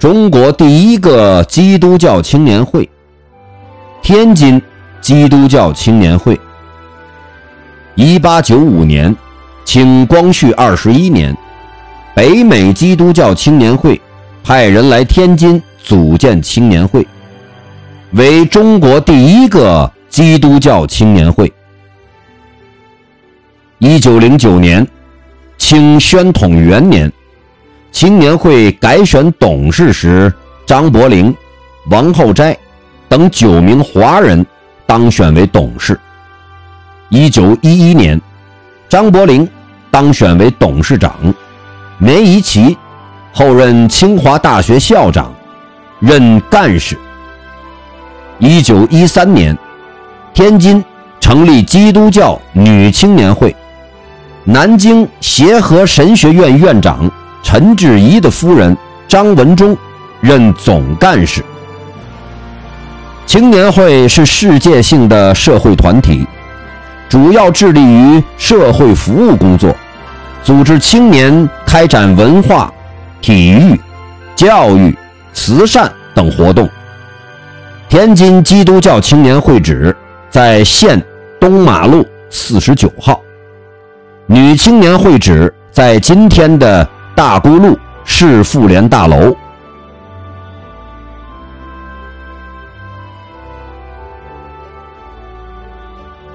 中国第一个基督教青年会——天津基督教青年会。一八九五年，清光绪二十一年，北美基督教青年会派人来天津组建青年会，为中国第一个基督教青年会。一九零九年，清宣统元年，青年会改选董事时，张伯苓、王厚斋等九名华人当选为董事。一九一一年，张伯苓当选为董事长，梅贻琦后任清华大学校长，任干事。一九一三年，天津成立基督教女青年会，南京协和神学院院长陈志怡的夫人张文忠任总干事。青年会是世界性的社会团体。主要致力于社会服务工作，组织青年开展文化、体育、教育、慈善等活动。天津基督教青年会址在县东马路四十九号，女青年会址在今天的大沽路市妇联大楼。